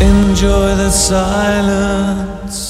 Enjoy the silence.